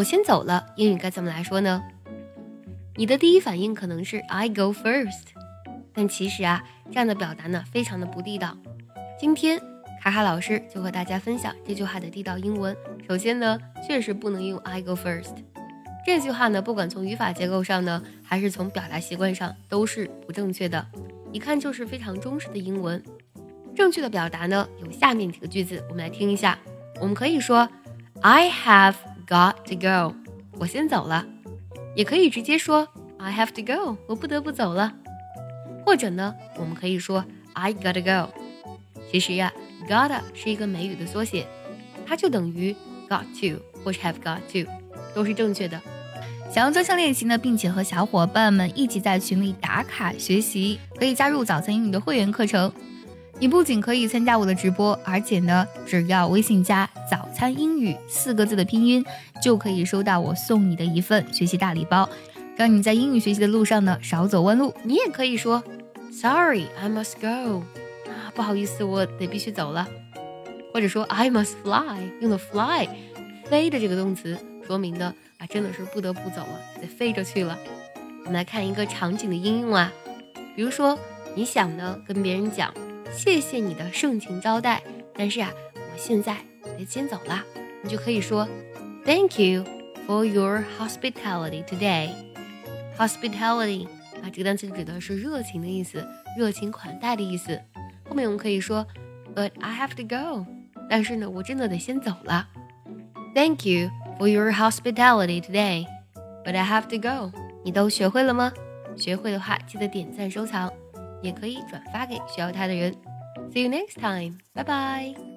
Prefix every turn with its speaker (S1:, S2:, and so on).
S1: 我先走了，英语该怎么来说呢？你的第一反应可能是 I go first，但其实啊，这样的表达呢，非常的不地道。今天卡卡老师就和大家分享这句话的地道英文。首先呢，确实不能用 I go first，这句话呢，不管从语法结构上呢，还是从表达习惯上，都是不正确的。一看就是非常中式的英文。正确的表达呢，有下面几个句子，我们来听一下。我们可以说 I have got to go，我先走了。也可以直接说 I have to go，我不得不走了。或者呢，我们可以说 I gotta go。其实呀，gotta 是一个美语的缩写，它就等于。Got to 或是 have got to 都是正确的。
S2: 想要专项练习呢，并且和小伙伴们一起在群里打卡学习，可以加入早餐英语的会员课程。你不仅可以参加我的直播，而且呢，只要微信加“早餐英语”四个字的拼音，就可以收到我送你的一份学习大礼包，让你在英语学习的路上呢少走弯路。
S1: 你也可以说 “Sorry, I must go”，啊，不好意思，我得必须走了。或者说 I must fly，用的 fly，飞的这个动词，说明呢啊真的是不得不走了，得飞着去了。我们来看一个场景的应用啊，比如说你想呢跟别人讲谢谢你的盛情招待，但是啊我现在得先走了，你就可以说 Thank you for your hospitality today。Hospitality 啊这个单词指的是热情的意思，热情款待的意思。后面我们可以说 But I have to go。但是呢，我真的得先走了。Thank you for your hospitality today, but I have to go。你都学会了吗？学会的话，记得点赞收藏，也可以转发给需要它的人。See you next time，拜拜。